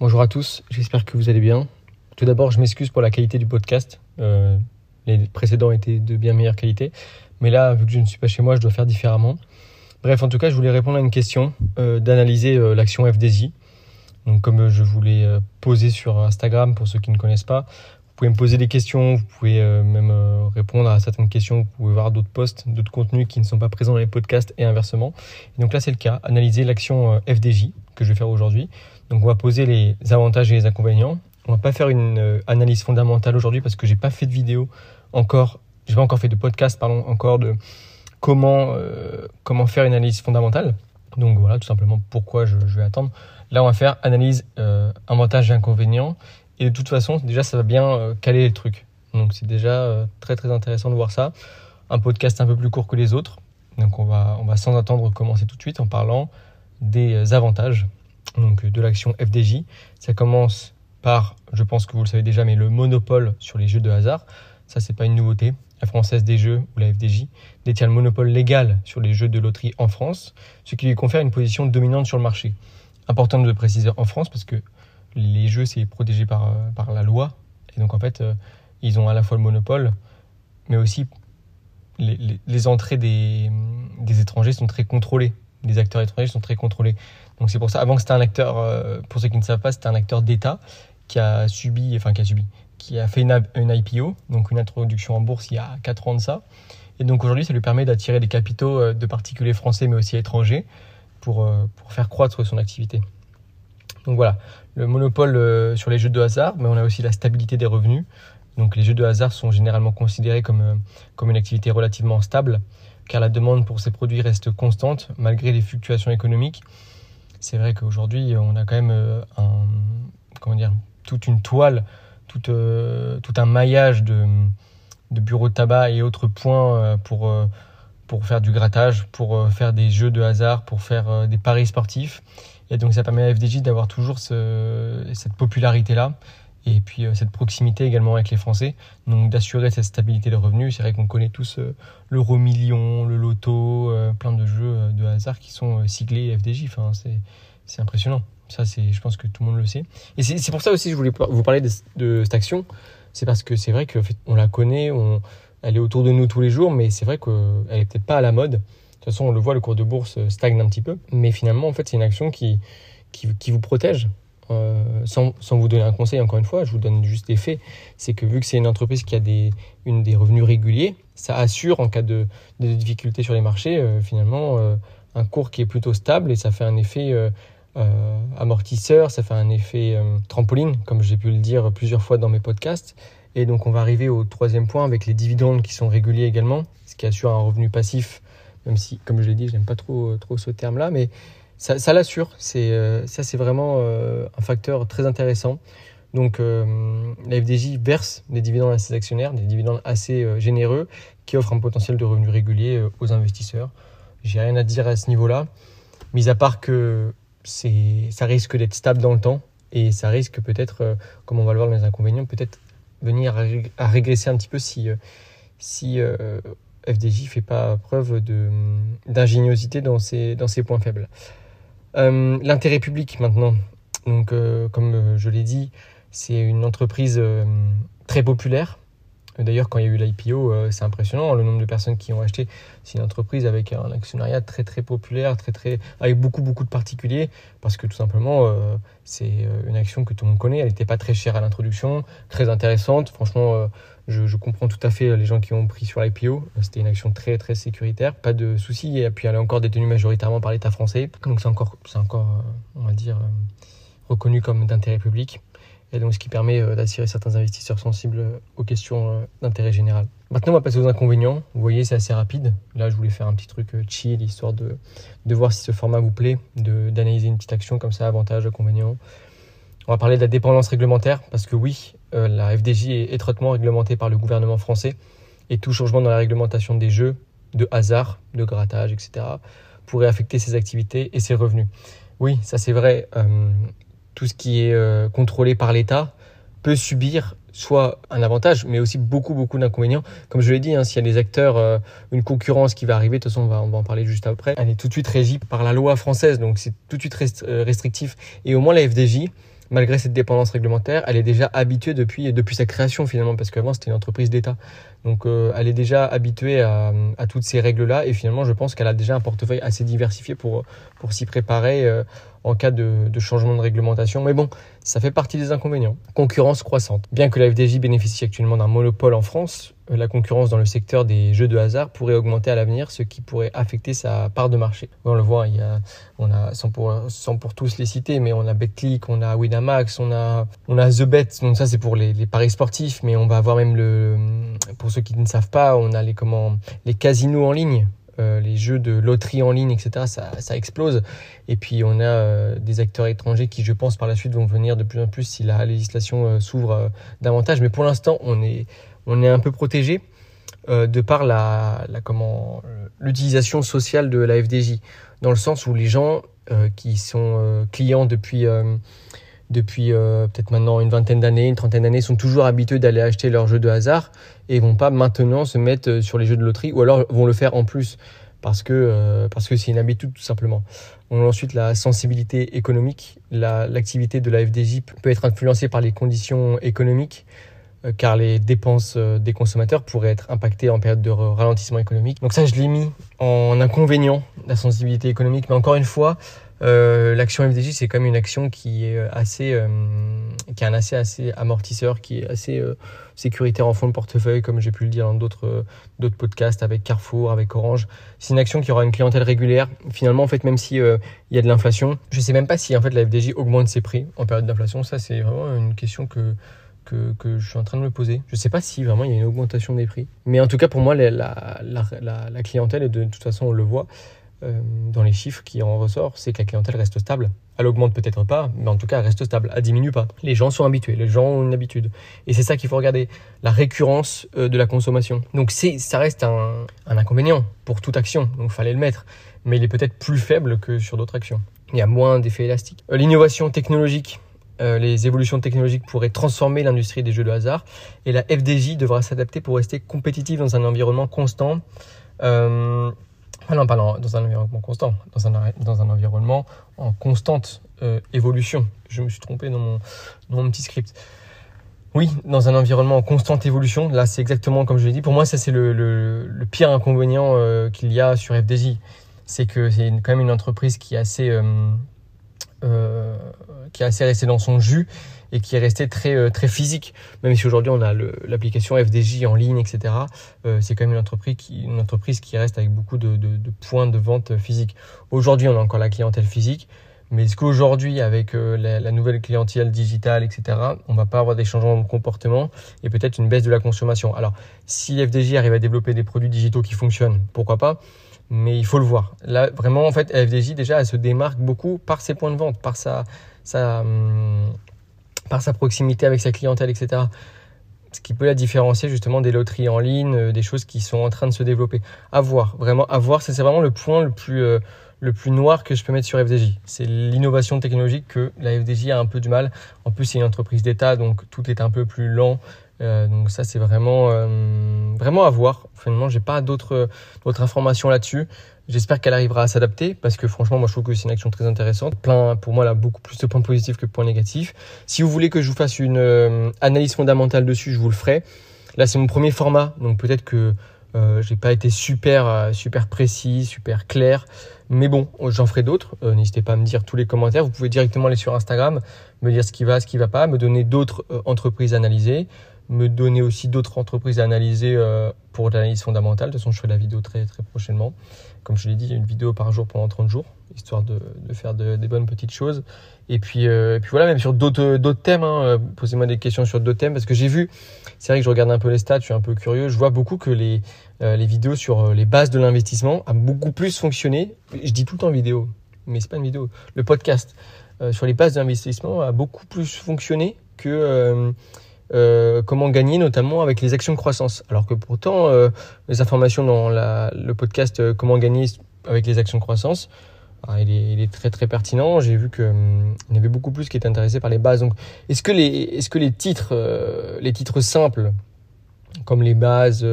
Bonjour à tous, j'espère que vous allez bien. Tout d'abord, je m'excuse pour la qualité du podcast. Euh, les précédents étaient de bien meilleure qualité. Mais là, vu que je ne suis pas chez moi, je dois faire différemment. Bref, en tout cas, je voulais répondre à une question, euh, d'analyser euh, l'action FDJ. Donc, comme je voulais poser sur Instagram, pour ceux qui ne connaissent pas, vous pouvez me poser des questions, vous pouvez même répondre à certaines questions, vous pouvez voir d'autres posts, d'autres contenus qui ne sont pas présents dans les podcasts et inversement. donc là, c'est le cas, analyser l'action FDJ que je vais faire aujourd'hui. Donc on va poser les avantages et les inconvénients. On va pas faire une euh, analyse fondamentale aujourd'hui parce que j'ai pas fait de vidéo encore, j'ai pas encore fait de podcast pardon encore de comment euh, comment faire une analyse fondamentale. Donc voilà tout simplement pourquoi je, vais attendre. Là on va faire analyse euh, avantages et inconvénients et de toute façon déjà ça va bien caler le truc. Donc c'est déjà très très intéressant de voir ça. Un podcast un peu plus court que les autres. Donc on va sans attendre commencer tout de suite en parlant des avantages donc de l'action FDJ. Ça commence par, je pense que vous le savez déjà, mais le monopole sur les jeux de hasard. Ça, c'est pas une nouveauté. La Française des Jeux, ou la FDJ, détient le monopole légal sur les jeux de loterie en France, ce qui lui confère une position dominante sur le marché. Important de préciser en France parce que les jeux, c'est protégé par, euh, par la loi. Et donc, en fait, euh, ils ont à la fois le monopole, mais aussi les, entrées des, des étrangers sont très contrôlées. Les acteurs étrangers sont très contrôlés. Donc c'est pour ça, avant c'était un acteur, euh, pour ceux qui ne savent pas, c'était un acteur d'État qui a subi, enfin qui a subi, qui a fait une, IPO, donc une introduction en bourse il y a 4 ans de ça. Et donc aujourd'hui, ça lui permet d'attirer des capitaux de particuliers français mais aussi étrangers pour, pour faire croître son activité. Donc voilà, le monopole sur les jeux de hasard, mais on a aussi la stabilité des revenus. Donc les jeux de hasard sont généralement considérés comme, comme une activité relativement stable, car la demande pour ces produits reste constante malgré les fluctuations économiques c'est vrai qu'aujourd'hui, on a quand même euh, toute une toile, tout, euh, un maillage de, bureaux de tabac et autres points euh, pour, pour faire du grattage, pour faire des jeux de hasard, pour faire des paris sportifs. Et donc ça permet à FDJ d'avoir toujours cette popularité-là et puis euh, cette proximité également avec les Français, donc d'assurer cette stabilité de revenus. C'est vrai qu'on connaît tous euh, l'euro million, le loto, euh, plein de jeux de hasard qui sont siglés FDJ. Enfin, c'est impressionnant. Ça, c'est, je pense que tout le monde le sait. Et c'est pour ça aussi que je voulais vous parler de, cette action. C'est parce que c'est vrai qu'on on la connaît, on, elle est autour de nous tous les jours, mais c'est vrai qu'elle est peut-être pas à la mode. Toute façon, on le voit, le cours de bourse stagne un petit peu. Mais finalement, en fait, c'est une action qui, qui, vous protège euh, sans, sans, vous donner un conseil, encore une fois, je vous donne juste des faits, c'est que vu que c'est une entreprise qui a des, une, des revenus réguliers, ça assure en cas de, de difficultés sur les marchés, euh, finalement, euh, un cours qui est plutôt stable et ça fait un effet amortisseur, ça fait un effet trampoline, comme j'ai pu le dire plusieurs fois dans mes podcasts. Et donc on va arriver au troisième point avec les dividendes qui sont réguliers également, ce qui assure un revenu passif, même si, comme je l'ai dit, je n'aime pas trop, trop ce terme-là, mais ça, l'assure. Euh, ça, c'est vraiment euh, un facteur très intéressant. Donc, euh, la FDJ verse des dividendes à ses actionnaires, des dividendes assez généreux qui offrent un potentiel de revenus réguliers aux investisseurs. J'ai rien à dire à ce niveau-là, mis à part que ça risque d'être stable dans le temps et ça risque peut-être, comme on va le voir dans les inconvénients, peut-être venir à, régresser un petit peu si, si FDJ fait pas preuve d'ingéniosité dans ses, dans points faibles. Euh, l'intérêt public maintenant. Donc, euh, comme euh, je l'ai dit, c'est une entreprise très populaire. D'ailleurs, quand il y a eu l'IPO, c'est impressionnant le nombre de personnes qui ont acheté. C'est une entreprise avec un actionnariat très très populaire, très très avec beaucoup beaucoup de particuliers, parce que tout simplement, c'est une action que tout le monde connaît. Elle n'était pas très chère à l'introduction, très intéressante. Franchement, je, comprends tout à fait les gens qui ont pris sur l'IPO. C'était une action très très sécuritaire, pas de soucis. Et puis elle est encore détenue majoritairement par l'État français. Donc c'est encore, c'est encore, euh, on va dire, euh, reconnu comme d'intérêt public. Et donc ce qui permet euh, d'attirer certains investisseurs sensibles aux questions d'intérêt général. Maintenant on va passer aux inconvénients. Vous voyez c'est assez rapide. Là je voulais faire un petit truc chill, histoire de, de voir si ce format vous plaît, d'analyser une petite action comme ça, avantages, inconvénients. On va parler de la dépendance réglementaire, parce que oui, euh, la FDJ est étroitement réglementée par le gouvernement français, et tout changement dans la réglementation des jeux, de hasard, de grattage, etc., pourrait affecter ses activités et ses revenus. Oui, ça c'est vrai, euh, tout ce qui est euh, contrôlé par l'État peut subir soit un avantage, mais aussi beaucoup, beaucoup d'inconvénients. Comme je l'ai dit, hein, s'il y a des acteurs, une concurrence qui va arriver, de toute façon, on va, on va, en parler juste après, elle est tout de suite régie par la loi française, donc c'est tout de suite restrictif. Et au moins, la FDJ, malgré cette dépendance réglementaire, elle est déjà habituée depuis, depuis sa création finalement, parce qu'avant c'était une entreprise d'État. Donc euh, elle est déjà habituée à, toutes ces règles-là, et finalement je pense qu'elle a déjà un portefeuille assez diversifié pour, pour s'y préparer euh, en cas de, changement de réglementation. Mais bon, ça fait partie des inconvénients. Concurrence croissante. Bien que la FDJ bénéficie actuellement d'un monopole en France, euh, la concurrence dans le secteur des jeux de hasard pourrait augmenter à l'avenir, ce qui pourrait affecter sa part de marché. On le voit, on a, sans pour, tous les citer, mais on a BetClick, on a Winamax, on a, on a TheBet, donc ça c'est pour les, les, paris sportifs, mais on va avoir même le, pour ceux qui ne savent pas, on a les, comment, les casinos en ligne. Euh, les jeux de loterie en ligne, etc., ça, ça explose. Et puis on a euh, des acteurs étrangers qui, je pense, par la suite vont venir de plus en plus si la législation euh, s'ouvre davantage. Mais pour l'instant, on est, on est un peu protégé de par la, la comment l'utilisation sociale de la FDJ, dans le sens où les gens qui sont clients depuis depuis euh, peut-être maintenant une vingtaine d'années, une trentaine d'années, sont toujours habitués d'aller acheter leurs jeux de hasard et vont pas maintenant se mettre euh, sur les jeux de loterie ou alors vont le faire en plus parce que euh, parce que c'est une habitude tout simplement. On a ensuite la sensibilité économique. L'activité de la FDJ peut être influencée par les conditions économiques car les dépenses des consommateurs pourraient être impactées en période de ralentissement économique. Donc ça, je l'ai mis en inconvénient, la sensibilité économique. Mais encore une fois, euh, l'action FDJ, c'est quand même une action qui est assez, euh, qui a un assez, assez amortisseur, qui est assez euh, sécuritaire en fond de portefeuille, comme j'ai pu le dire dans d'autres, d'autres podcasts avec Carrefour, avec Orange. C'est une action qui aura une clientèle régulière. Finalement, en fait, même si il y a de l'inflation, je sais même pas si en fait la FDJ augmente ses prix en période d'inflation. Ça, c'est vraiment une question que que, je suis en train de me poser. Je ne sais pas si vraiment il y a une augmentation des prix. Mais en tout cas, pour moi, la, la, clientèle, et de, toute façon, on le voit euh, dans les chiffres qui en ressort, c'est que la clientèle reste stable. Elle augmente peut-être pas, mais en tout cas, elle reste stable. Elle diminue pas. Les gens sont habitués, les gens ont une habitude. Et c'est ça qu'il faut regarder, la récurrence euh, de la consommation. Donc, ça reste un, inconvénient pour toute action. Donc, il fallait le mettre. Mais il est peut-être plus faible que sur d'autres actions. Il y a moins d'effets élastiques. Euh, l'innovation technologique euh, les évolutions technologiques pourraient transformer l'industrie des jeux de hasard et la FDJ devra s'adapter pour rester compétitive dans un environnement constant. Euh, ah non, pardon, dans un environnement constant, dans un, dans un environnement en constante euh, évolution. Je me suis trompé dans mon, dans mon petit script. Oui, dans un environnement en constante évolution. Là, c'est exactement comme je l'ai dit. Pour moi, ça, c'est le, le, pire inconvénient euh, qu'il y a sur FDJ. C'est que c'est quand même une entreprise qui est assez, euh, qui est assez resté dans son jus et qui est resté très, euh, très physique. Même si aujourd'hui on a l'application FDJ en ligne, etc. Euh, c'est quand même une entreprise, qui, une entreprise qui reste avec beaucoup de, points de vente physiques. Aujourd'hui on a encore la clientèle physique. Mais est-ce qu'aujourd'hui, avec euh, la, nouvelle clientèle digitale, etc., on va pas avoir des changements de comportement et peut-être une baisse de la consommation? Alors, si FDJ arrive à développer des produits digitaux qui fonctionnent, pourquoi pas? Mais il faut le voir. Là, vraiment, en fait, FDJ, déjà, elle se démarque beaucoup par ses points de vente, par sa, sa, hum, par sa proximité avec sa clientèle, etc. Ce qui peut la différencier justement des loteries en ligne, euh, des choses qui sont en train de se développer. À voir, vraiment, à voir. C'est vraiment le point le plus, euh, le plus noir que je peux mettre sur FDJ. C'est l'innovation technologique que la FDJ a un peu du mal. En plus, c'est une entreprise d'État, donc tout est un peu plus lent. Euh, donc ça, c'est vraiment, vraiment à voir. Finalement, j'ai pas d'autres, informations là-dessus. J'espère qu'elle arrivera à s'adapter parce que franchement, moi, je trouve que c'est une action très intéressante. Plein, pour moi, a beaucoup plus de points positifs que de points négatifs. Si vous voulez que je vous fasse une euh, analyse fondamentale dessus, je vous le ferai. Là, c'est mon premier format, donc peut-être que euh, j'ai pas été super, euh, super précis, super clair. Mais bon, j'en ferai d'autres. N'hésitez pas à me dire tous les commentaires. Vous pouvez directement aller sur Instagram, me dire ce qui va, ce qui va pas, me donner d'autres entreprises analysées me donner aussi d'autres entreprises à analyser euh, pour l'analyse fondamentale. De toute façon, je ferai la vidéo très, très prochainement. Comme je l'ai dit, il y a une vidéo par jour pendant 30 jours, histoire de, faire de, des bonnes petites choses. Et puis, euh, puis voilà, même sur d'autres d'autres thèmes, hein, euh, posez-moi des questions sur d'autres thèmes, parce que j'ai vu, c'est vrai que je regarde un peu les stats, je suis un peu curieux, je vois beaucoup que les, euh, les vidéos sur les bases de l'investissement a beaucoup plus fonctionné. Je dis tout le temps vidéo, mais c'est pas une vidéo. Le podcast sur les bases d'investissement a beaucoup plus fonctionné que euh, comment gagner, notamment avec les actions de croissance. Alors que pourtant, euh, les informations dans le podcast euh, Comment gagner avec les actions de croissance, ah, il, est, très très pertinent. J'ai vu qu'il hum, y avait beaucoup plus qui étaient intéressés par les bases. Est-ce que les, titres, les titres simples, comme les bases,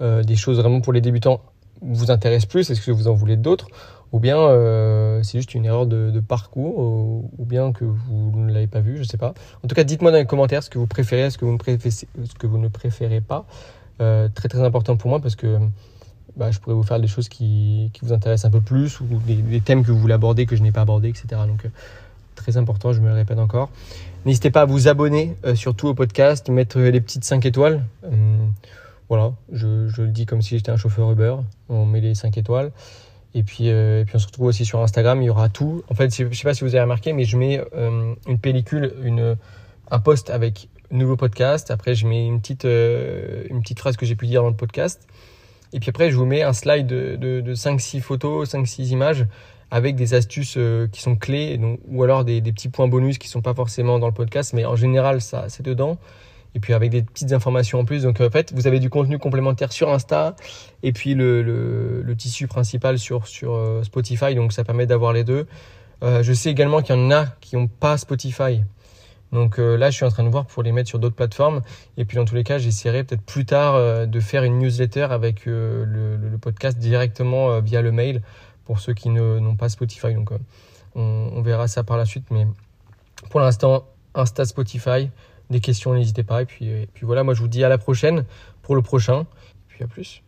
des choses vraiment pour les débutants, vous intéresse plus? Est-ce que vous en voulez d'autres? Ou bien euh, c'est juste une erreur de, parcours ou, bien que vous ne l'avez pas vu, je ne sais pas. En tout cas, dites-moi dans les commentaires ce que vous préférez, ce que vous ne préférez, pas. Euh, très très important pour moi parce que bah, je pourrais vous faire des choses qui, vous intéressent un peu plus ou des, thèmes que vous voulez aborder que je n'ai pas abordé, etc. Donc très important, je me le répète encore. N'hésitez pas à vous abonner surtout au podcast, mettre les petites 5 étoiles. Voilà, je, je, le dis comme si j'étais un chauffeur Uber. On met les 5 étoiles. Et puis, euh, et puis on se retrouve aussi sur Instagram, il y aura tout. En fait, je ne sais pas si vous avez remarqué, mais je mets euh, une pellicule, un post avec nouveau podcast. Après, je mets une petite, euh, une petite phrase que j'ai pu dire dans le podcast. Et puis après, je vous mets un slide de, de, de 5-6 photos, 5-6 images avec des astuces qui sont clés, ou alors des, des, petits points bonus qui ne sont pas forcément dans le podcast, mais en général, ça c'est dedans et puis avec des petites informations en plus. Donc en fait, vous avez du contenu complémentaire sur Insta et puis le, tissu principal sur, euh, Spotify. Donc ça permet d'avoir les deux. Euh, je sais également qu'il y en a qui n'ont pas Spotify. Donc euh, là, je suis en train de voir pour les mettre sur d'autres plateformes. Et puis dans tous les cas, j'essaierai peut-être plus tard de faire une newsletter avec le, podcast directement via le mail pour ceux qui n'ont pas Spotify. Donc on, on verra ça par la suite. Mais pour l'instant, Insta Spotify des questions, n'hésitez pas. Et puis, puis voilà, moi je vous dis à la prochaine pour le prochain. Et puis à plus.